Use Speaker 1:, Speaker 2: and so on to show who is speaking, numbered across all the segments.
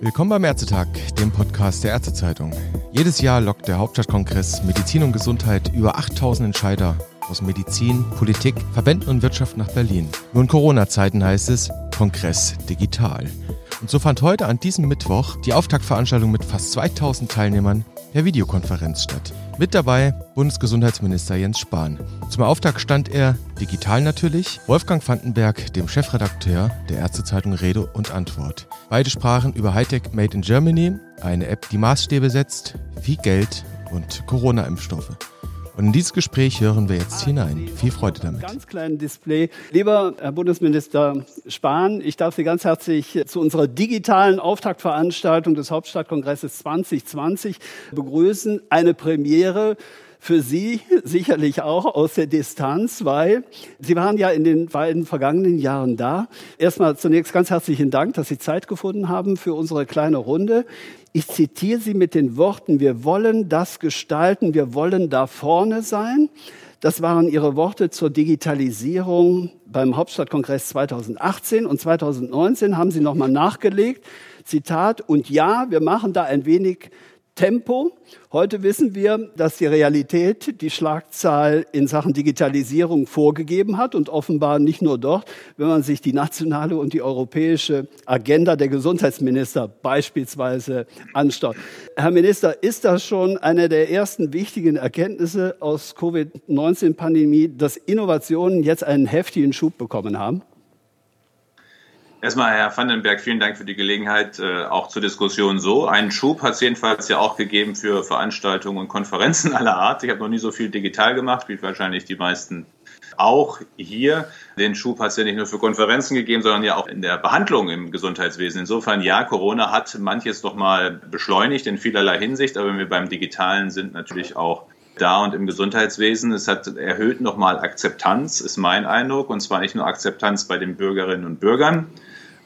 Speaker 1: Willkommen beim Ärztetag, dem Podcast der Ärztezeitung. Jedes Jahr lockt der Hauptstadtkongress Medizin und Gesundheit über 8000 Entscheider aus Medizin, Politik, Verbänden und Wirtschaft nach Berlin. Nur in Corona-Zeiten heißt es Kongress digital. Und so fand heute an diesem Mittwoch die Auftaktveranstaltung mit fast 2000 Teilnehmern per Videokonferenz statt. Mit dabei Bundesgesundheitsminister Jens Spahn. Zum Auftakt stand er, digital natürlich, Wolfgang Vandenberg, dem Chefredakteur der Ärztezeitung Rede und Antwort. Beide sprachen über Hightech Made in Germany, eine App, die Maßstäbe setzt, viel Geld und Corona-Impfstoffe. Und in dieses Gespräch hören wir jetzt hinein. Viel Freude damit.
Speaker 2: Ganz kleinen Display. Lieber Herr Bundesminister Spahn, ich darf Sie ganz herzlich zu unserer digitalen Auftaktveranstaltung des Hauptstadtkongresses 2020 begrüßen. Eine Premiere für Sie sicherlich auch aus der Distanz, weil Sie waren ja in den beiden vergangenen Jahren da. Erstmal zunächst ganz herzlichen Dank, dass Sie Zeit gefunden haben für unsere kleine Runde. Ich zitiere Sie mit den Worten, wir wollen das gestalten, wir wollen da vorne sein. Das waren Ihre Worte zur Digitalisierung beim Hauptstadtkongress 2018 und 2019 haben Sie nochmal nachgelegt. Zitat, und ja, wir machen da ein wenig Tempo. Heute wissen wir, dass die Realität die Schlagzahl in Sachen Digitalisierung vorgegeben hat und offenbar nicht nur dort, wenn man sich die nationale und die europäische Agenda der Gesundheitsminister beispielsweise anschaut. Herr Minister, ist das schon eine der ersten wichtigen Erkenntnisse aus Covid-19-Pandemie, dass Innovationen jetzt einen heftigen Schub bekommen haben?
Speaker 3: Erstmal, Herr Vandenberg, vielen Dank für die Gelegenheit, äh, auch zur Diskussion so. Einen Schub hat es jedenfalls ja auch gegeben für Veranstaltungen und Konferenzen aller Art. Ich habe noch nie so viel digital gemacht, wie wahrscheinlich die meisten auch hier. Den Schub hat es ja nicht nur für Konferenzen gegeben, sondern ja auch in der Behandlung im Gesundheitswesen. Insofern, ja, Corona hat manches doch mal beschleunigt in vielerlei Hinsicht, aber wir beim Digitalen sind, natürlich auch da und im Gesundheitswesen. Es hat erhöht nochmal Akzeptanz, ist mein Eindruck, und zwar nicht nur Akzeptanz bei den Bürgerinnen und Bürgern,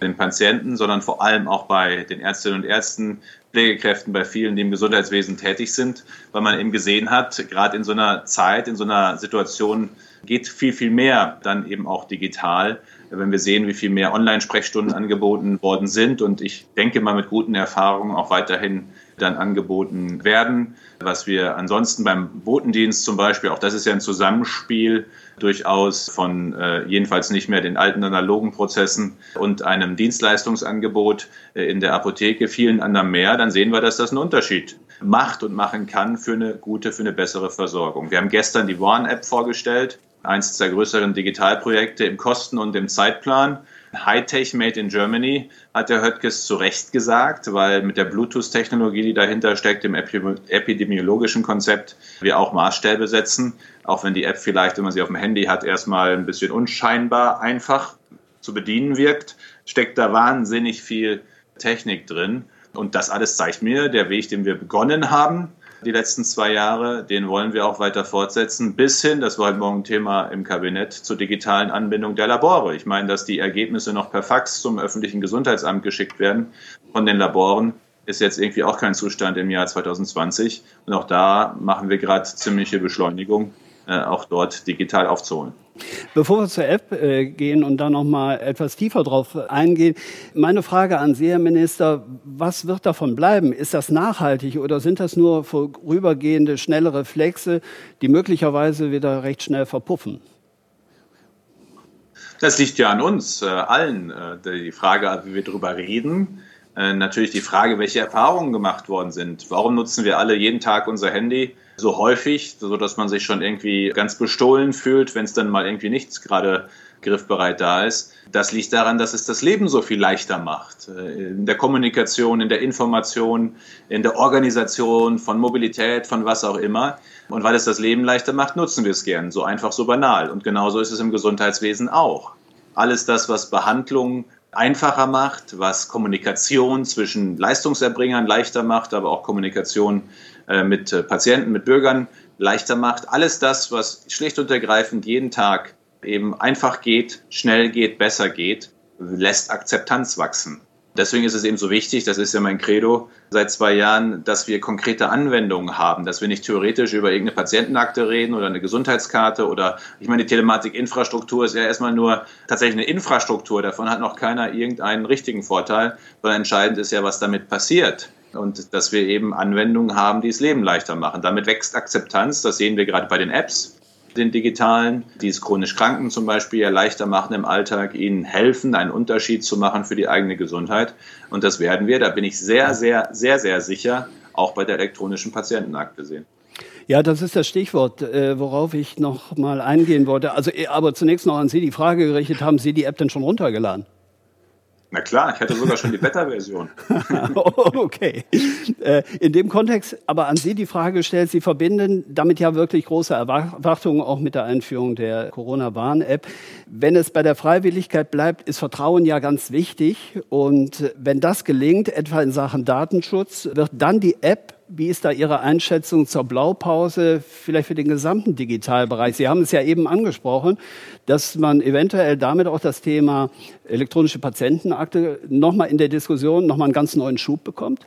Speaker 3: den Patienten, sondern vor allem auch bei den Ärztinnen und Ärzten, Pflegekräften, bei vielen, die im Gesundheitswesen tätig sind, weil man eben gesehen hat, gerade in so einer Zeit, in so einer Situation geht viel, viel mehr dann eben auch digital, wenn wir sehen, wie viel mehr Online-Sprechstunden angeboten worden sind und ich denke mal mit guten Erfahrungen auch weiterhin dann angeboten werden. Was wir ansonsten beim Botendienst zum Beispiel, auch das ist ja ein Zusammenspiel durchaus von äh, jedenfalls nicht mehr den alten analogen Prozessen und einem Dienstleistungsangebot äh, in der Apotheke, vielen anderen mehr, dann sehen wir, dass das einen Unterschied macht und machen kann für eine gute, für eine bessere Versorgung. Wir haben gestern die Warn-App vorgestellt, eines der größeren Digitalprojekte im Kosten- und im Zeitplan. Hightech Made in Germany, hat der Höttges zu Recht gesagt, weil mit der Bluetooth-Technologie, die dahinter steckt, im epidemiologischen Konzept, wir auch Maßstäbe setzen. Auch wenn die App vielleicht, wenn man sie auf dem Handy hat, erstmal ein bisschen unscheinbar einfach zu bedienen wirkt, steckt da wahnsinnig viel Technik drin. Und das alles zeigt mir, der Weg, den wir begonnen haben, die letzten zwei Jahre. Den wollen wir auch weiter fortsetzen, bis hin, das war heute Morgen Thema im Kabinett, zur digitalen Anbindung der Labore. Ich meine, dass die Ergebnisse noch per Fax zum öffentlichen Gesundheitsamt geschickt werden von den Laboren, ist jetzt irgendwie auch kein Zustand im Jahr 2020. Und auch da machen wir gerade ziemliche Beschleunigung, äh, auch dort digital aufzuholen.
Speaker 2: Bevor wir zur App äh, gehen und da noch mal etwas tiefer drauf eingehen, meine Frage an Sie, Herr Minister, was wird davon bleiben? Ist das nachhaltig oder sind das nur vorübergehende, schnelle Reflexe, die möglicherweise wieder recht schnell verpuffen?
Speaker 3: Das liegt ja an uns äh, allen. Äh, die Frage, wie wir darüber reden, äh, natürlich die Frage, welche Erfahrungen gemacht worden sind. Warum nutzen wir alle jeden Tag unser Handy? So häufig, so dass man sich schon irgendwie ganz bestohlen fühlt, wenn es dann mal irgendwie nichts gerade griffbereit da ist. Das liegt daran, dass es das Leben so viel leichter macht. Äh, in der Kommunikation, in der Information, in der Organisation von Mobilität, von was auch immer. Und weil es das Leben leichter macht, nutzen wir es gern. So einfach, so banal. Und genauso ist es im Gesundheitswesen auch. Alles das, was Behandlung einfacher macht, was Kommunikation zwischen Leistungserbringern leichter macht, aber auch Kommunikation äh, mit äh, Patienten, mit Bürgern leichter macht. Alles das, was schlicht und ergreifend jeden Tag eben einfach geht, schnell geht, besser geht, lässt Akzeptanz wachsen. Deswegen ist es eben so wichtig, das ist ja mein Credo seit zwei Jahren, dass wir konkrete Anwendungen haben, dass wir nicht theoretisch über irgendeine Patientenakte reden oder eine Gesundheitskarte oder ich meine, die Telematikinfrastruktur ist ja erstmal nur tatsächlich eine Infrastruktur, davon hat noch keiner irgendeinen richtigen Vorteil, sondern entscheidend ist ja, was damit passiert. Und dass wir eben Anwendungen haben, die das Leben leichter machen. Damit wächst Akzeptanz, das sehen wir gerade bei den Apps den digitalen, die es chronisch Kranken zum Beispiel ja leichter machen im Alltag, ihnen helfen, einen Unterschied zu machen für die eigene Gesundheit. Und das werden wir, da bin ich sehr, sehr, sehr, sehr sicher, auch bei der elektronischen Patientenakte sehen.
Speaker 2: Ja, das ist das Stichwort, äh, worauf ich noch mal eingehen wollte. Also, äh, aber zunächst noch an Sie die Frage gerichtet, haben Sie die App denn schon runtergeladen?
Speaker 3: Na klar, ich hatte sogar schon die Beta-Version.
Speaker 2: okay. Äh, in dem Kontext aber an Sie die Frage gestellt, Sie verbinden damit ja wirklich große Erwartungen auch mit der Einführung der Corona-Warn-App. Wenn es bei der Freiwilligkeit bleibt, ist Vertrauen ja ganz wichtig. Und wenn das gelingt, etwa in Sachen Datenschutz, wird dann die App wie ist da Ihre Einschätzung zur Blaupause, vielleicht für den gesamten Digitalbereich? Sie haben es ja eben angesprochen, dass man eventuell damit auch das Thema elektronische Patientenakte nochmal in der Diskussion nochmal einen ganz neuen Schub bekommt?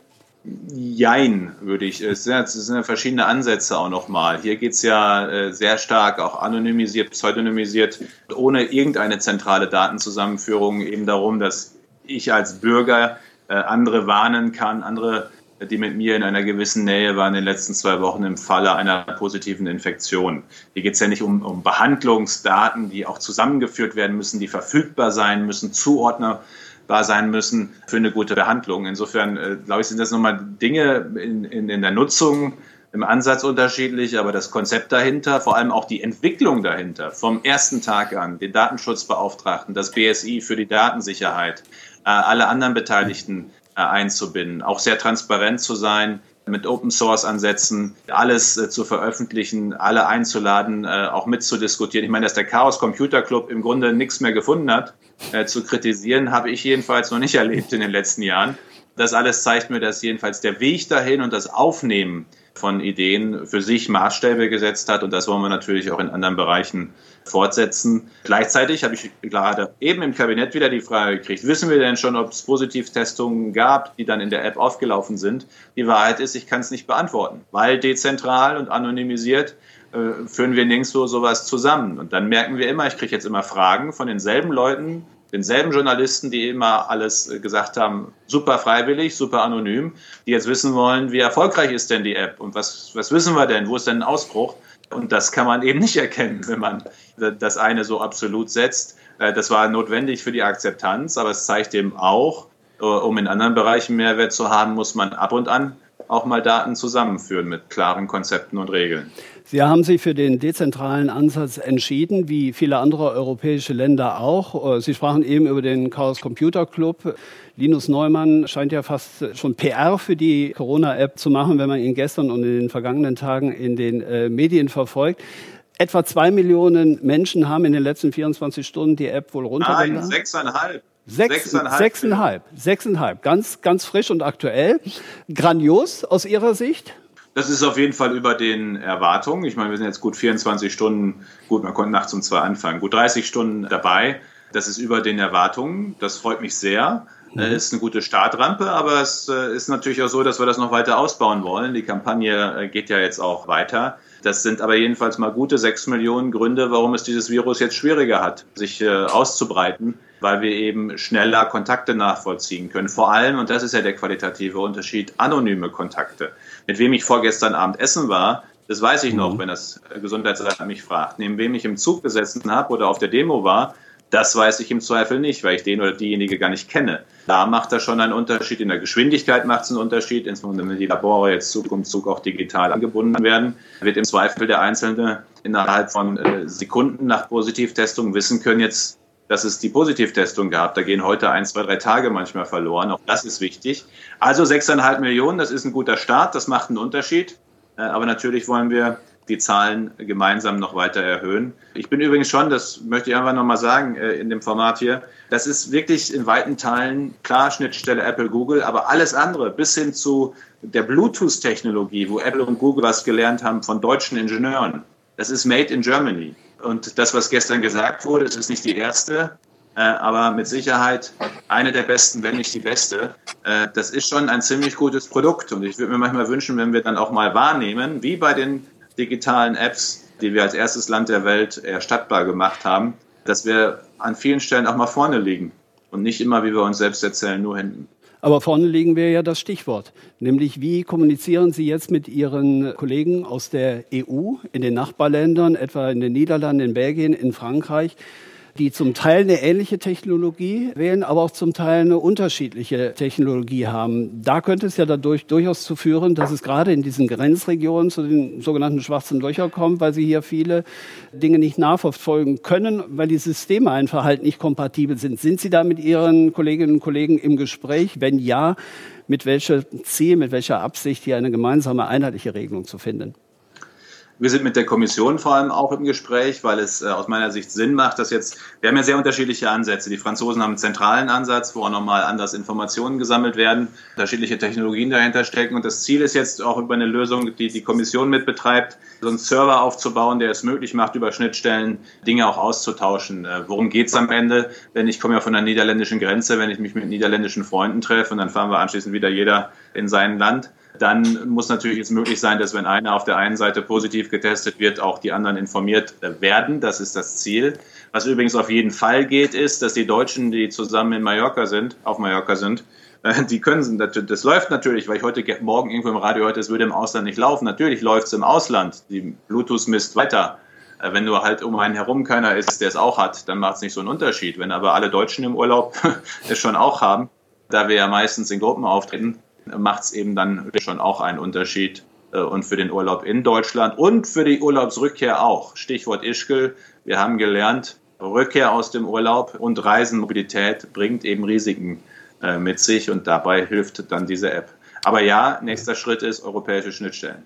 Speaker 3: Jein, würde ich. Es sind, es sind ja verschiedene Ansätze auch nochmal. Hier geht es ja äh, sehr stark auch anonymisiert, pseudonymisiert, ohne irgendeine zentrale Datenzusammenführung eben darum, dass ich als Bürger äh, andere warnen kann, andere die mit mir in einer gewissen Nähe waren in den letzten zwei Wochen im Falle einer positiven Infektion. Hier geht es ja nicht um, um Behandlungsdaten, die auch zusammengeführt werden müssen, die verfügbar sein müssen, zuordnerbar sein müssen für eine gute Behandlung. Insofern, äh, glaube ich, sind das nochmal Dinge in, in, in der Nutzung, im Ansatz unterschiedlich, aber das Konzept dahinter, vor allem auch die Entwicklung dahinter, vom ersten Tag an, den Datenschutzbeauftragten, das BSI für die Datensicherheit, äh, alle anderen Beteiligten einzubinden, auch sehr transparent zu sein, mit Open Source Ansätzen, alles äh, zu veröffentlichen, alle einzuladen, äh, auch mitzudiskutieren. Ich meine, dass der Chaos Computer Club im Grunde nichts mehr gefunden hat, äh, zu kritisieren, habe ich jedenfalls noch nicht erlebt in den letzten Jahren. Das alles zeigt mir, dass jedenfalls der Weg dahin und das Aufnehmen von Ideen für sich Maßstäbe gesetzt hat und das wollen wir natürlich auch in anderen Bereichen fortsetzen. Gleichzeitig habe ich gerade eben im Kabinett wieder die Frage gekriegt, wissen wir denn schon, ob es Positivtestungen gab, die dann in der App aufgelaufen sind? Die Wahrheit ist, ich kann es nicht beantworten, weil dezentral und anonymisiert äh, führen wir nirgendwo sowas zusammen. Und dann merken wir immer, ich kriege jetzt immer Fragen von denselben Leuten, denselben Journalisten, die immer alles äh, gesagt haben, super freiwillig, super anonym, die jetzt wissen wollen, wie erfolgreich ist denn die App und was, was wissen wir denn, wo ist denn ein Ausbruch? Und das kann man eben nicht erkennen, wenn man das eine so absolut setzt. Äh, das war notwendig für die Akzeptanz, aber es zeigt eben auch, äh, um in anderen Bereichen Mehrwert zu haben, muss man ab und an auch mal Daten zusammenführen mit klaren Konzepten und Regeln.
Speaker 2: Sie haben sich für den dezentralen Ansatz entschieden, wie viele andere europäische Länder auch. Äh, Sie sprachen eben über den Chaos Computer Club. Linus Neumann scheint ja fast schon PR für die Corona-App zu machen, wenn man ihn gestern und in den vergangenen Tagen in den äh, Medien verfolgt. Etwa zwei Millionen Menschen haben in den letzten 24 Stunden die App wohl runtergeladen.
Speaker 3: Nein, sechseinhalb.
Speaker 2: Sechs, sechseinhalb, sechseinhalb, sechseinhalb, ganz, ganz frisch und aktuell. Grandios aus Ihrer Sicht?
Speaker 3: Das ist auf jeden Fall über den Erwartungen. Ich meine, wir sind jetzt gut 24 Stunden, gut, man konnte nachts um zwei anfangen, gut 30 Stunden dabei. Das ist über den Erwartungen. Das freut mich sehr. Mhm. Äh, ist eine gute Startrampe, aber es äh, ist natürlich auch so, dass wir das noch weiter ausbauen wollen. Die Kampagne äh, geht ja jetzt auch weiter. Das sind aber jedenfalls mal gute sechs Millionen Gründe, warum es dieses Virus jetzt schwieriger hat, sich auszubreiten, weil wir eben schneller Kontakte nachvollziehen können. Vor allem, und das ist ja der qualitative Unterschied, anonyme Kontakte. Mit wem ich vorgestern Abend essen war, das weiß ich noch, mhm. wenn das Gesundheitsamt mich fragt. Neben wem ich im Zug gesessen habe oder auf der Demo war, das weiß ich im Zweifel nicht, weil ich den oder diejenige gar nicht kenne. Da macht das schon einen Unterschied. In der Geschwindigkeit macht es einen Unterschied, insbesondere wenn die Labore jetzt Zug um Zug auch digital angebunden werden, wird im Zweifel der Einzelne innerhalb von äh, Sekunden nach Positivtestung wissen können, jetzt dass es die Positivtestung gab. Da gehen heute ein, zwei, drei Tage manchmal verloren. Auch das ist wichtig. Also 6,5 Millionen, das ist ein guter Start, das macht einen Unterschied. Äh, aber natürlich wollen wir die Zahlen gemeinsam noch weiter erhöhen. Ich bin übrigens schon, das möchte ich einfach nochmal sagen äh, in dem Format hier, das ist wirklich in weiten Teilen klar Schnittstelle Apple, Google, aber alles andere bis hin zu der Bluetooth-Technologie, wo Apple und Google was gelernt haben von deutschen Ingenieuren. Das ist made in Germany. Und das, was gestern gesagt wurde, das ist nicht die erste äh, aber mit Sicherheit eine der besten, wenn nicht die beste. Äh, das ist schon ein ziemlich gutes Produkt und ich würde mir manchmal wünschen, wenn wir dann auch mal wahrnehmen, wie bei den digitalen Apps, die wir als erstes Land der Welt erstattbar gemacht haben, dass wir an vielen Stellen auch mal vorne liegen und nicht immer, wie wir uns selbst erzählen, nur hinten.
Speaker 2: Aber vorne legen wir ja das Stichwort, nämlich wie kommunizieren Sie jetzt mit Ihren Kollegen aus der EU in den Nachbarländern, etwa in den Niederlanden, in Belgien, in Frankreich? Die zum Teil eine ähnliche Technologie wählen, aber auch zum Teil eine unterschiedliche Technologie haben. Da könnte es ja dadurch durchaus zu führen, dass es gerade in diesen Grenzregionen zu den sogenannten schwarzen Löchern kommt, weil sie hier viele Dinge nicht nachverfolgen können, weil die Systeme einfach halt nicht kompatibel sind. Sind Sie da mit Ihren Kolleginnen und Kollegen im Gespräch? Wenn ja, mit welchem Ziel, mit welcher Absicht hier eine gemeinsame einheitliche Regelung zu finden?
Speaker 3: Wir sind mit der Kommission vor allem auch im Gespräch, weil es äh, aus meiner Sicht Sinn macht, dass jetzt, wir haben ja sehr unterschiedliche Ansätze. Die Franzosen haben einen zentralen Ansatz, wo auch nochmal anders Informationen gesammelt werden, unterschiedliche Technologien dahinter stecken. Und das Ziel ist jetzt auch über eine Lösung, die die Kommission mitbetreibt, so einen Server aufzubauen, der es möglich macht, über Schnittstellen Dinge auch auszutauschen. Äh, worum geht es am Ende? Denn ich komme ja von der niederländischen Grenze, wenn ich mich mit niederländischen Freunden treffe und dann fahren wir anschließend wieder jeder in sein Land dann muss natürlich jetzt möglich sein, dass wenn einer auf der einen Seite positiv getestet wird, auch die anderen informiert werden. Das ist das Ziel. Was übrigens auf jeden Fall geht, ist, dass die Deutschen, die zusammen in Mallorca sind, auf Mallorca sind, äh, die können, das läuft natürlich, weil ich heute Morgen irgendwo im Radio hörte, es würde im Ausland nicht laufen. Natürlich läuft es im Ausland. Die Bluetooth misst weiter. Äh, wenn nur halt um einen herum keiner ist, der es auch hat, dann macht es nicht so einen Unterschied. Wenn aber alle Deutschen im Urlaub es schon auch haben, da wir ja meistens in Gruppen auftreten, macht es eben dann schon auch einen Unterschied äh, und für den Urlaub in Deutschland und für die Urlaubsrückkehr auch. Stichwort Ischgl. Wir haben gelernt, Rückkehr aus dem Urlaub und Reisenmobilität bringt eben Risiken äh, mit sich und dabei hilft dann diese App. Aber ja, nächster Schritt ist europäische Schnittstellen.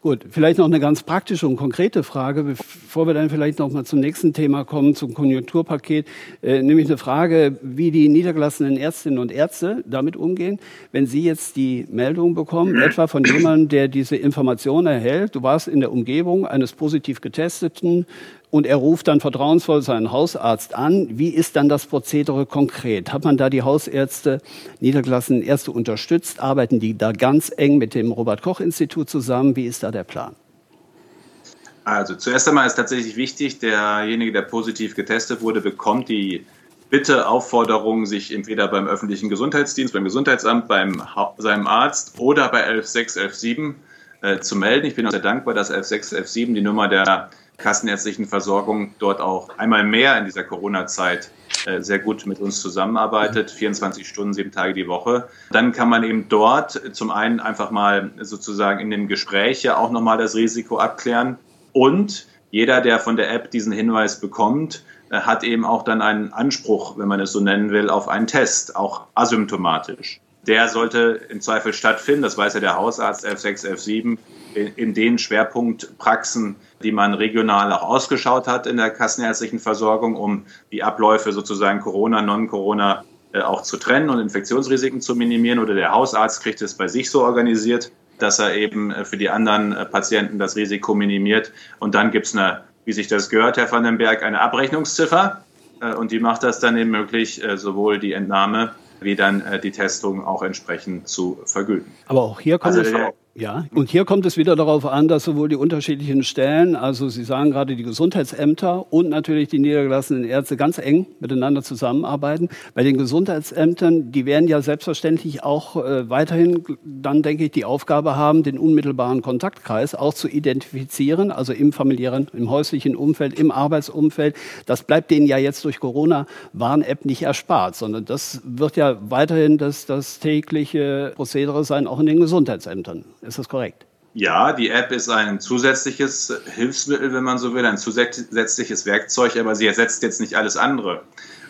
Speaker 2: Gut, vielleicht noch eine ganz praktische und konkrete Frage, bevor wir dann vielleicht noch mal zum nächsten Thema kommen, zum Konjunkturpaket, äh, nämlich eine Frage, wie die niedergelassenen Ärztinnen und Ärzte damit umgehen, wenn Sie jetzt die Meldung bekommen, etwa von jemandem, der diese Information erhält, du warst in der Umgebung eines positiv getesteten, und er ruft dann vertrauensvoll seinen Hausarzt an. Wie ist dann das Prozedere konkret? Hat man da die Hausärzte, niedergelassenen Ärzte unterstützt? Arbeiten die da ganz eng mit dem Robert-Koch-Institut zusammen? Wie ist da der Plan?
Speaker 3: Also zuerst einmal ist tatsächlich wichtig, derjenige, der positiv getestet wurde, bekommt die Bitte, Aufforderung, sich entweder beim öffentlichen Gesundheitsdienst, beim Gesundheitsamt, beim seinem Arzt oder bei 11617 äh, zu melden. Ich bin auch sehr dankbar, dass 11617 die Nummer der kassenärztlichen Versorgung dort auch einmal mehr in dieser Corona-Zeit äh, sehr gut mit uns zusammenarbeitet, 24 Stunden, sieben Tage die Woche. Dann kann man eben dort zum einen einfach mal sozusagen in dem Gespräch ja auch nochmal das Risiko abklären und jeder, der von der App diesen Hinweis bekommt, äh, hat eben auch dann einen Anspruch, wenn man es so nennen will, auf einen Test, auch asymptomatisch. Der sollte im Zweifel stattfinden, das weiß ja der Hausarzt F6, F7, in den Schwerpunktpraxen, die man regional auch ausgeschaut hat in der kassenärztlichen Versorgung, um die Abläufe sozusagen Corona, Non-Corona äh, auch zu trennen und Infektionsrisiken zu minimieren. Oder der Hausarzt kriegt es bei sich so organisiert, dass er eben äh, für die anderen äh, Patienten das Risiko minimiert. Und dann gibt es eine, wie sich das gehört, Herr van den Berg, eine Abrechnungsziffer. Und die macht das dann eben möglich, sowohl die Entnahme wie dann die Testung auch entsprechend zu vergüten.
Speaker 2: Aber auch hier kommt also es ja, und hier kommt es wieder darauf an, dass sowohl die unterschiedlichen Stellen, also Sie sagen gerade die Gesundheitsämter und natürlich die niedergelassenen Ärzte ganz eng miteinander zusammenarbeiten. Bei den Gesundheitsämtern, die werden ja selbstverständlich auch äh, weiterhin dann, denke ich, die Aufgabe haben, den unmittelbaren Kontaktkreis auch zu identifizieren, also im familiären, im häuslichen Umfeld, im Arbeitsumfeld. Das bleibt denen ja jetzt durch Corona-Warn-App nicht erspart, sondern das wird ja weiterhin das, das tägliche Prozedere sein, auch in den Gesundheitsämtern. Ist das korrekt?
Speaker 3: Ja, die App ist ein zusätzliches Hilfsmittel, wenn man so will, ein zusätzliches Werkzeug, aber sie ersetzt jetzt nicht alles andere.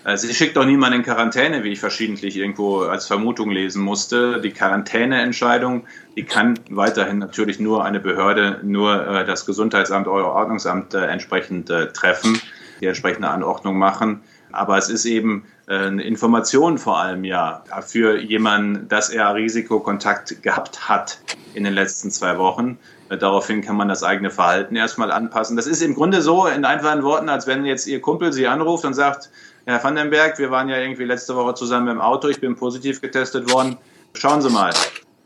Speaker 3: Äh, sie schickt auch niemanden in Quarantäne, wie ich verschiedentlich irgendwo als Vermutung lesen musste. Die Quarantäneentscheidung, die kann weiterhin natürlich nur eine Behörde, nur äh, das Gesundheitsamt, euer Ordnungsamt äh, entsprechend treffen. die entsprechende Anordnung machen. Aber es ist eben äh, eine Information vor allem ja für jemanden, dass er Risikokontakt gehabt hat in den letzten zwei Wochen. Äh, daraufhin kann man das eigene Verhalten erstmal anpassen. Das ist im Grunde so in einfachen Worten, als wenn jetzt Ihr Kumpel Sie anruft und sagt, Herr Vandenberg, wir waren ja irgendwie letzte Woche zusammen im Auto, ich bin positiv getestet worden. Schauen Sie mal.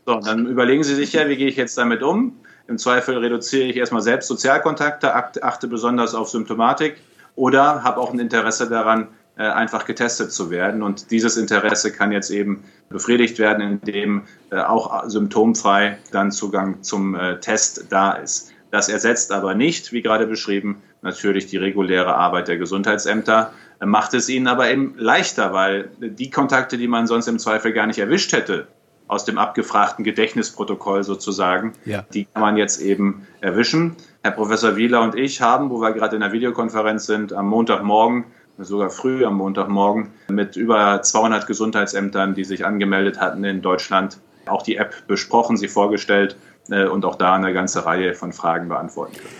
Speaker 3: So, dann überlegen Sie sich ja, wie gehe ich jetzt damit um? Im Zweifel reduziere ich erstmal selbst Sozialkontakte, achte besonders auf Symptomatik oder habe auch ein Interesse daran, äh, einfach getestet zu werden. Und dieses Interesse kann jetzt eben befriedigt werden, indem äh, auch symptomfrei dann Zugang zum äh, Test da ist. Das ersetzt aber nicht, wie gerade beschrieben, natürlich die reguläre Arbeit der Gesundheitsämter, macht es ihnen aber eben leichter, weil die Kontakte, die man sonst im Zweifel gar nicht erwischt hätte, aus dem abgefragten Gedächtnisprotokoll sozusagen, ja. die kann man jetzt eben erwischen. Herr Professor Wieler und ich haben, wo wir gerade in der Videokonferenz sind, am Montagmorgen sogar früh am Montagmorgen mit über 200 Gesundheitsämtern, die sich angemeldet hatten in Deutschland, auch die App besprochen, sie vorgestellt äh, und auch da eine ganze Reihe von Fragen beantworten können.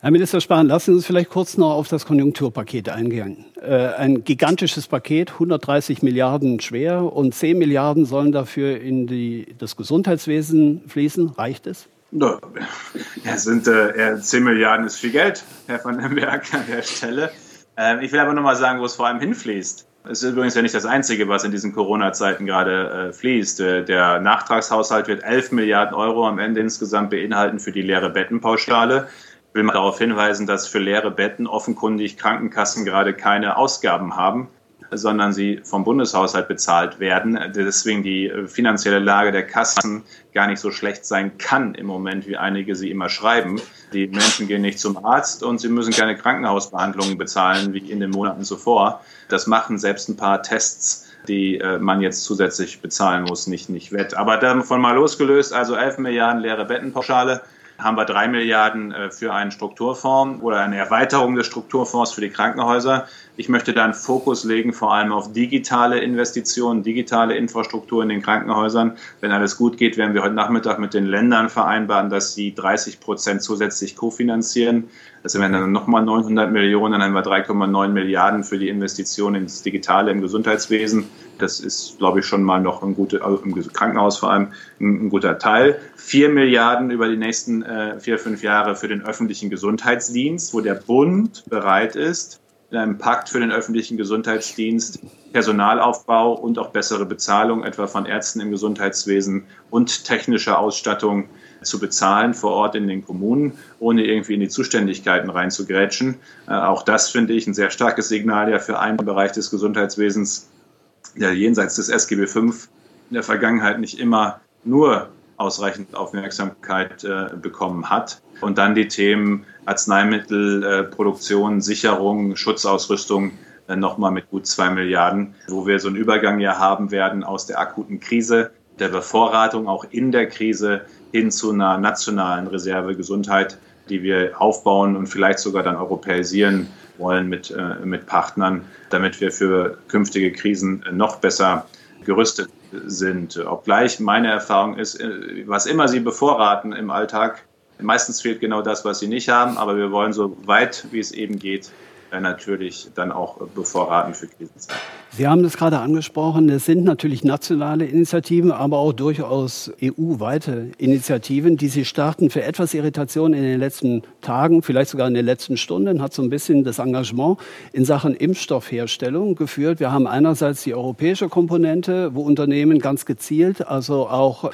Speaker 2: Herr Minister Spahn, lassen Sie uns vielleicht kurz noch auf das Konjunkturpaket eingehen. Äh, ein gigantisches Paket, 130 Milliarden schwer und 10 Milliarden sollen dafür in die, das Gesundheitswesen fließen. Reicht es?
Speaker 3: Ja, sind, äh, 10 Milliarden ist viel Geld, Herr van den Berg, an der Stelle. Ähm, ich will aber nochmal sagen, wo es vor allem hinfließt. Es ist übrigens ja nicht das Einzige, was in diesen Corona-Zeiten gerade äh, fließt. Äh, der Nachtragshaushalt wird 11 Milliarden Euro am Ende insgesamt beinhalten für die leere Bettenpauschale. Ich will mal darauf hinweisen, dass für leere Betten offenkundig Krankenkassen gerade keine Ausgaben haben sondern sie vom Bundeshaushalt bezahlt werden. Deswegen die finanzielle Lage der Kassen gar nicht so schlecht sein kann im Moment, wie einige sie immer schreiben. Die Menschen gehen nicht zum Arzt und sie müssen keine Krankenhausbehandlungen bezahlen wie in den Monaten zuvor. Das machen selbst ein paar Tests die äh, man jetzt zusätzlich bezahlen muss, nicht, nicht wett. Aber davon mal losgelöst, also 11 Milliarden leere Bettenpauschale, haben wir drei Milliarden äh, für einen Strukturfonds oder eine Erweiterung des Strukturfonds für die Krankenhäuser. Ich möchte da einen Fokus legen, vor allem auf digitale Investitionen, digitale Infrastruktur in den Krankenhäusern. Wenn alles gut geht, werden wir heute Nachmittag mit den Ländern vereinbaren, dass sie 30 Prozent zusätzlich kofinanzieren. Das wären dann nochmal 900 Millionen, dann haben wir 3,9 Milliarden für die Investitionen ins Digitale im Gesundheitswesen. Das ist, glaube ich, schon mal noch ein guter, also im Krankenhaus vor allem ein, ein, guter Teil. Vier Milliarden über die nächsten äh, vier, fünf Jahre für den öffentlichen Gesundheitsdienst, wo der Bund bereit ist, in einem Pakt für den öffentlichen Gesundheitsdienst Personalaufbau und auch bessere Bezahlung, etwa von Ärzten im Gesundheitswesen und technische Ausstattung zu bezahlen vor Ort in den Kommunen, ohne irgendwie in die Zuständigkeiten reinzugrätschen. Äh, auch das finde ich ein sehr starkes Signal ja für einen Bereich des Gesundheitswesens, der jenseits des SGB V in der Vergangenheit nicht immer nur ausreichend Aufmerksamkeit äh, bekommen hat. Und dann die Themen Arzneimittelproduktion, äh, Sicherung, Schutzausrüstung äh, nochmal mit gut zwei Milliarden, wo wir so einen Übergang ja haben werden aus der akuten Krise, der Bevorratung auch in der Krise hin zu einer nationalen Reserve Gesundheit, die wir aufbauen und vielleicht sogar dann europäisieren wollen mit, äh, mit Partnern, damit wir für künftige Krisen noch besser gerüstet sind. Obgleich meine Erfahrung ist, äh, was immer Sie bevorraten im Alltag, meistens fehlt genau das, was Sie nicht haben, aber wir wollen so weit, wie es eben geht, natürlich dann auch bevorraten für Krisenzeiten.
Speaker 2: Sie haben das gerade angesprochen. Es sind natürlich nationale Initiativen, aber auch durchaus EU-weite Initiativen, die Sie starten. Für etwas Irritation in den letzten Tagen, vielleicht sogar in den letzten Stunden, hat so ein bisschen das Engagement in Sachen Impfstoffherstellung geführt. Wir haben einerseits die europäische Komponente, wo Unternehmen ganz gezielt, also auch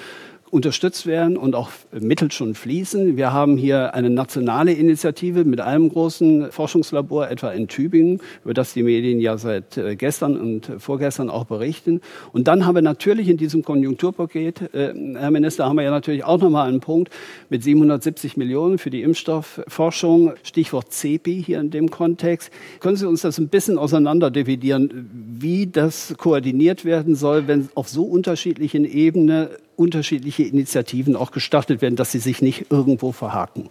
Speaker 2: unterstützt werden und auch Mittel schon fließen. Wir haben hier eine nationale Initiative mit einem großen Forschungslabor, etwa in Tübingen, über das die Medien ja seit äh, gestern und vorgestern auch berichten. Und dann haben wir natürlich in diesem Konjunkturpaket, äh, Herr Minister, haben wir ja natürlich auch nochmal einen Punkt mit 770 Millionen für die Impfstoffforschung, Stichwort CEPI hier in dem Kontext. Können Sie uns das ein bisschen auseinander dividieren, wie das koordiniert werden soll, wenn auf so unterschiedlichen Ebenen unterschiedliche Initiativen auch gestartet werden, dass sie sich nicht irgendwo verhaken.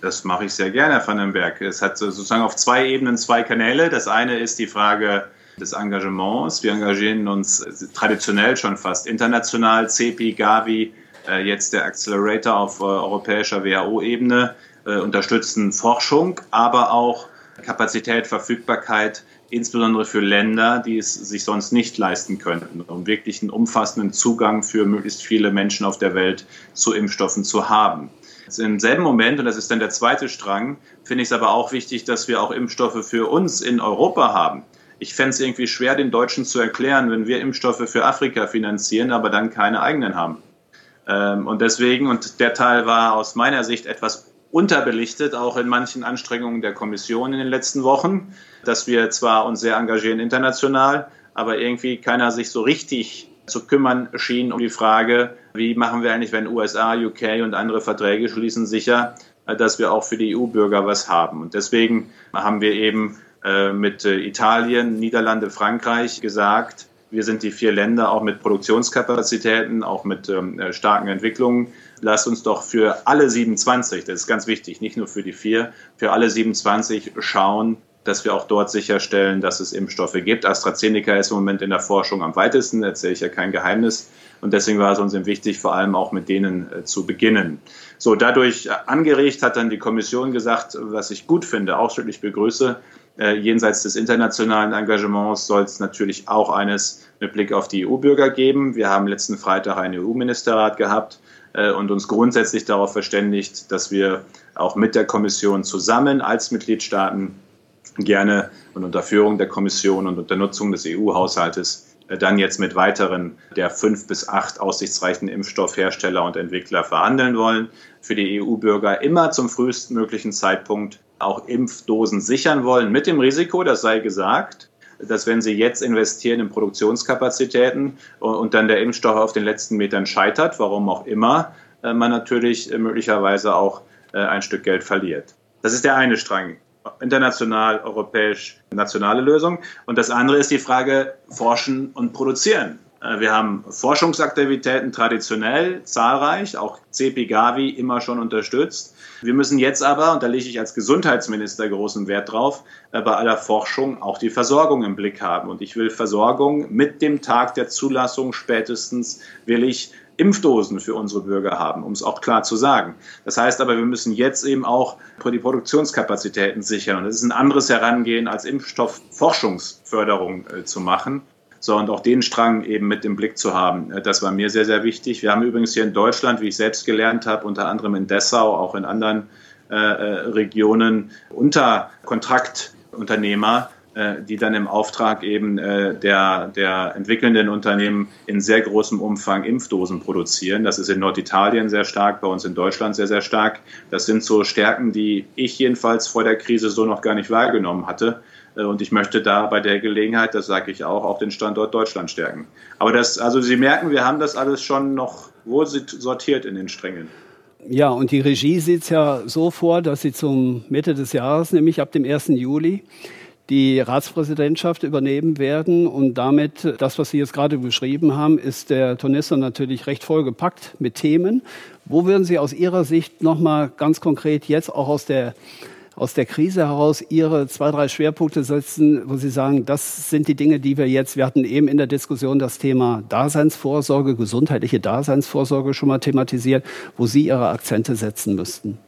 Speaker 3: Das mache ich sehr gerne, Herr Vandenberg. Es hat sozusagen auf zwei Ebenen zwei Kanäle. Das eine ist die Frage des Engagements. Wir engagieren uns traditionell schon fast international, CEPI, Gavi, äh, jetzt der Accelerator auf äh, europäischer WHO-Ebene, äh, unterstützen Forschung, aber auch Kapazität, Verfügbarkeit, insbesondere für Länder, die es sich sonst nicht leisten könnten, um wirklich einen umfassenden Zugang für möglichst viele Menschen auf der Welt zu Impfstoffen zu haben. Im selben Moment, und das ist dann der zweite Strang, finde ich es aber auch wichtig, dass wir auch Impfstoffe für uns in Europa haben. Ich fände es irgendwie schwer, den Deutschen zu erklären, wenn wir Impfstoffe für Afrika finanzieren, aber dann keine eigenen haben. Ähm, und deswegen, und der Teil war aus meiner Sicht etwas unterbelichtet, auch in manchen Anstrengungen der Kommission in den letzten Wochen, dass wir zwar uns sehr engagieren international, aber irgendwie keiner sich so richtig zu kümmern schien um die Frage, wie machen wir eigentlich, wenn USA, UK und andere Verträge schließen, sicher, dass wir auch für die EU-Bürger was haben. Und deswegen haben wir eben äh, mit äh, Italien, Niederlande, Frankreich gesagt, wir sind die vier Länder auch mit Produktionskapazitäten, auch mit ähm, äh, starken Entwicklungen. Lasst uns doch für alle 27, das ist ganz wichtig, nicht nur für die vier, für alle 27 schauen, dass wir auch dort sicherstellen, dass es Impfstoffe gibt. AstraZeneca ist im Moment in der Forschung am weitesten, erzähle ich ja kein Geheimnis. Und deswegen war es uns wichtig, vor allem auch mit denen äh, zu beginnen. So, dadurch äh, angeregt hat dann die Kommission gesagt, was ich gut finde, ausdrücklich begrüße, äh, jenseits des internationalen Engagements soll es natürlich auch eines mit Blick auf die EU-Bürger geben. Wir haben letzten Freitag einen EU-Ministerrat gehabt und uns grundsätzlich darauf verständigt, dass wir auch mit der Kommission zusammen als Mitgliedstaaten gerne und unter Führung der Kommission und unter Nutzung des EU-Haushaltes dann jetzt mit weiteren der fünf bis acht aussichtsreichen Impfstoffhersteller und Entwickler verhandeln wollen. Für die EU-Bürger immer zum frühestmöglichen Zeitpunkt auch Impfdosen sichern wollen, mit dem Risiko, das sei gesagt, dass wenn sie jetzt investieren in Produktionskapazitäten und dann der Impfstoff auf den letzten Metern scheitert, warum auch immer, äh, man natürlich möglicherweise auch äh, ein Stück Geld verliert. Das ist der eine Strang international, europäisch, nationale Lösung. Und das andere ist die Frage Forschen und Produzieren. Äh, wir haben Forschungsaktivitäten traditionell zahlreich, auch CEPI Gavi immer schon unterstützt. Wir müssen jetzt aber, und da lege ich als Gesundheitsminister großen Wert drauf, äh, bei aller Forschung auch die Versorgung im Blick haben. Und ich will Versorgung mit dem Tag der Zulassung spätestens will ich Impfdosen für unsere Bürger haben, um es auch klar zu sagen. Das heißt aber, wir müssen jetzt eben auch die Produktionskapazitäten sichern. Und das ist ein anderes Herangehen, als Impfstoffforschungsförderung äh, zu machen. So, und auch den Strang eben mit im Blick zu haben, äh, das war mir sehr, sehr wichtig. Wir haben übrigens hier in Deutschland, wie ich selbst gelernt habe, unter anderem in Dessau, auch in anderen äh, äh Regionen, unter Kontraktunternehmer, äh, die dann im Auftrag eben äh, der, der entwickelnden Unternehmen in sehr großem Umfang Impfdosen produzieren. Das ist in Norditalien sehr stark, bei uns in Deutschland sehr, sehr stark. Das sind so Stärken, die ich jedenfalls vor der Krise so noch gar nicht wahrgenommen hatte. Äh, und ich möchte da bei der Gelegenheit, das sage ich auch, auch den Standort Deutschland stärken. Aber das, also Sie merken, wir haben das alles schon noch wohl sortiert in den Strängen.
Speaker 2: Ja, und die Regie sieht es ja so vor, dass sie zum Mitte des Jahres, nämlich ab dem 1. Juli, die Ratspräsidentschaft übernehmen werden. Und damit, das, was Sie jetzt gerade beschrieben haben, ist der Tornister natürlich recht vollgepackt mit Themen. Wo würden Sie aus Ihrer Sicht nochmal ganz konkret jetzt auch aus der aus der Krise heraus Ihre zwei, drei Schwerpunkte setzen, wo Sie sagen, das sind die Dinge, die wir jetzt, wir hatten eben in der Diskussion das Thema Daseinsvorsorge, gesundheitliche Daseinsvorsorge schon mal thematisiert, wo Sie Ihre Akzente setzen müssten?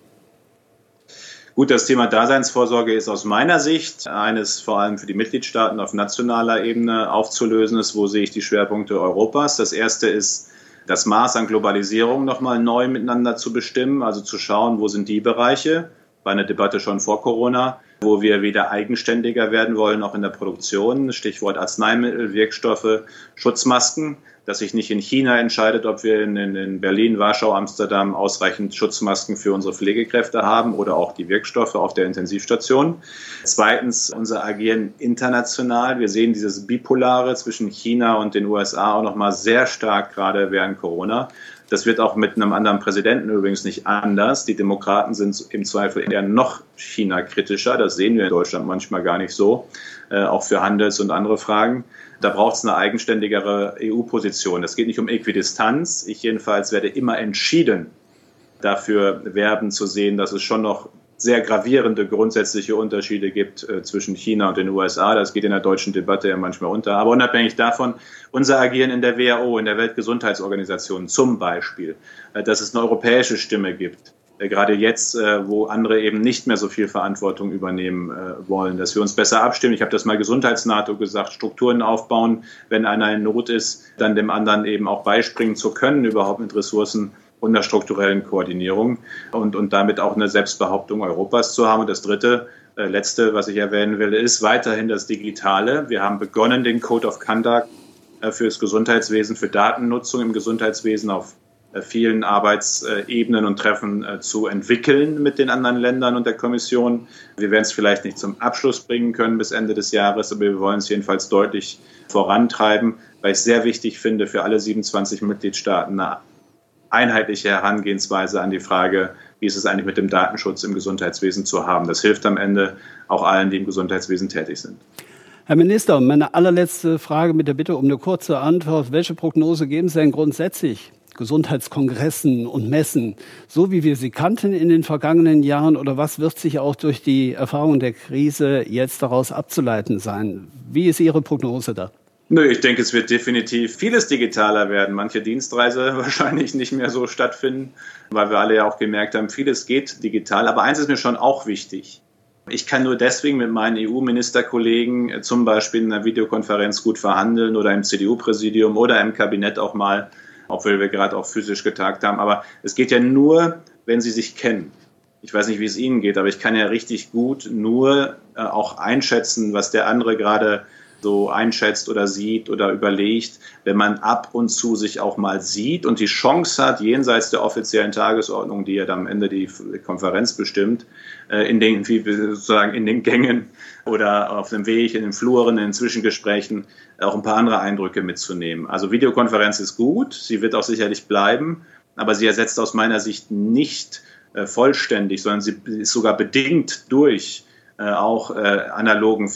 Speaker 3: Gut, das Thema Daseinsvorsorge ist aus meiner Sicht eines vor allem für die Mitgliedstaaten auf nationaler Ebene aufzulösen ist. Wo sehe ich die Schwerpunkte Europas? Das erste ist, das Maß an Globalisierung nochmal neu miteinander zu bestimmen, also zu schauen, wo sind die Bereiche, war eine Debatte schon vor Corona, wo wir wieder eigenständiger werden wollen, auch in der Produktion. Stichwort Arzneimittel, Wirkstoffe, Schutzmasken dass sich nicht in China entscheidet, ob wir in, in, Berlin, Warschau, Amsterdam ausreichend Schutzmasken für unsere Pflegekräfte haben oder auch die Wirkstoffe auf der Intensivstation. Zweitens unser Agieren international. Wir sehen dieses Bipolare zwischen China und den USA auch nochmal sehr stark, gerade während Corona. Das wird auch mit einem anderen Präsidenten übrigens nicht anders. Die Demokraten sind im Zweifel eher noch China-kritischer. Das sehen wir in Deutschland manchmal gar nicht so, äh, auch für Handels- und andere Fragen. Da braucht es eine eigenständigere EU-Position. Es geht nicht um Äquidistanz. Ich jedenfalls werde immer entschieden dafür werben zu sehen, dass es schon noch sehr gravierende grundsätzliche Unterschiede gibt äh, zwischen China und den USA. Das geht in der deutschen Debatte ja manchmal unter. Aber unabhängig davon, unser Agieren in der WHO, in der Weltgesundheitsorganisation zum Beispiel, äh, dass es eine europäische Stimme gibt, äh, gerade jetzt, wo andere eben nicht mehr so viel Verantwortung übernehmen wollen, dass wir uns besser abstimmen. Ich habe das mal Gesundheits-NATO gesagt, Strukturen aufbauen, wenn einer in Not ist, dann dem anderen eben auch beispringen zu können, überhaupt mit Ressourcen und der strukturellen Koordinierung und, und damit auch eine Selbstbehauptung Europas zu haben. Und das Dritte, äh, letzte, was ich erwähnen will, ist weiterhin das Digitale. Wir haben begonnen, den Code of Conduct äh, fürs Gesundheitswesen, für Datennutzung im Gesundheitswesen auf äh, vielen Arbeitsebenen und Treffen äh, zu entwickeln mit den anderen Ländern und der Kommission. Wir werden es vielleicht nicht zum Abschluss bringen können bis Ende des Jahres, aber wir wollen es jedenfalls deutlich vorantreiben, weil ich es sehr wichtig finde, für alle 27 Mitgliedstaaten eine einheitliche Herangehensweise an die Frage, wie ist es eigentlich mit dem Datenschutz im Gesundheitswesen zu haben. Das hilft am Ende auch allen, die im Gesundheitswesen tätig sind.
Speaker 2: Herr Minister, meine allerletzte Frage mit der Bitte um eine kurze Antwort. Welche Prognose geben Sie denn grundsätzlich Gesundheitskongressen und Messen, so wie wir sie kannten in den vergangenen Jahren? Oder was wird sich auch durch die Erfahrung der Krise jetzt daraus abzuleiten sein? Wie ist Ihre Prognose da?
Speaker 3: Nö, ich denke, es wird definitiv vieles digitaler werden. Manche Dienstreise wahrscheinlich nicht mehr so stattfinden, weil wir alle ja auch gemerkt haben, vieles geht digital. Aber eins ist mir schon auch wichtig. Ich kann nur deswegen mit meinen EU-Ministerkollegen zum Beispiel in einer Videokonferenz gut verhandeln oder im CDU-Präsidium oder im Kabinett auch mal obwohl wir gerade auch physisch getagt haben. Aber es geht ja nur, wenn sie sich kennen. Ich weiß nicht, wie es Ihnen geht, aber ich kann ja richtig gut nur äh, auch einschätzen, was der andere gerade so einschätzt oder sieht oder überlegt, wenn man ab und zu sich auch mal sieht und die Chance hat, jenseits der offiziellen Tagesordnung, die ja dann am Ende die Konferenz bestimmt, äh, in den, sozusagen in den Gängen oder auf dem Weg, in den Fluren, in den Zwischengesprächen auch ein paar andere Eindrücke mitzunehmen. Also Videokonferenz ist gut, sie wird auch sicherlich bleiben, aber sie ersetzt aus meiner Sicht nicht äh, vollständig, sondern sie ist sogar bedingt durch äh, auch analogen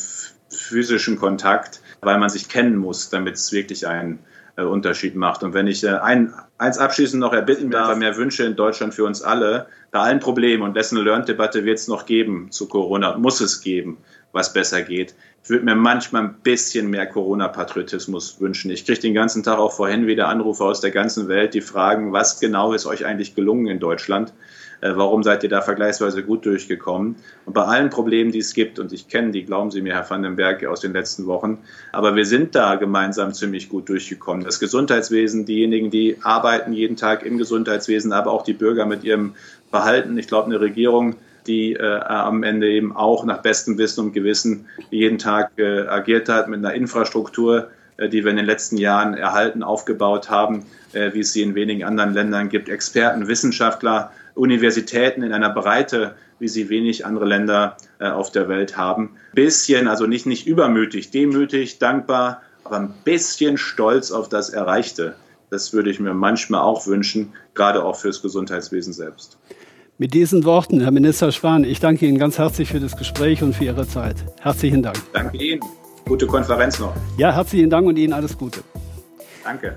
Speaker 3: physischen Kontakt, weil man sich kennen muss, damit es wirklich einen äh, Unterschied macht. Und wenn ich äh, ein, eins abschließend noch erbitten darf, mehr Wünsche in Deutschland für uns alle, bei allen Problemen und Lesson Learned Debatte wird es noch geben zu Corona, muss es geben, was besser geht. Ich würde mir manchmal ein bisschen mehr Corona-Patriotismus wünschen. Ich kriege den ganzen Tag auch vorhin wieder Anrufe aus der ganzen Welt, die fragen, was genau ist euch eigentlich gelungen in Deutschland? Äh, warum seid ihr da vergleichsweise gut durchgekommen? Und bei allen Problemen, die es gibt, und ich kenne die, glauben Sie mir, Herr van den Berg, aus den letzten Wochen, aber wir sind da gemeinsam ziemlich gut durchgekommen. Das Gesundheitswesen, diejenigen, die arbeiten jeden Tag im Gesundheitswesen, aber auch die Bürger mit ihrem Verhalten. Ich glaube, eine Regierung, die äh, am Ende eben auch nach bestem Wissen und Gewissen jeden Tag äh, agiert hat mit einer Infrastruktur, äh, die wir in den letzten Jahren erhalten, aufgebaut haben, äh, wie es sie in wenigen anderen Ländern gibt. Experten, Wissenschaftler, Universitäten in einer Breite, wie sie wenig andere Länder äh, auf der Welt haben. Bisschen, also nicht, nicht übermütig, demütig, dankbar, aber ein bisschen stolz auf das Erreichte. Das würde ich mir manchmal auch wünschen, gerade auch fürs Gesundheitswesen selbst.
Speaker 2: Mit diesen Worten, Herr Minister Spahn, ich danke Ihnen ganz herzlich für das Gespräch und für Ihre Zeit. Herzlichen Dank.
Speaker 3: Danke Ihnen. Gute Konferenz noch.
Speaker 2: Ja, herzlichen Dank und Ihnen alles Gute.
Speaker 3: Danke.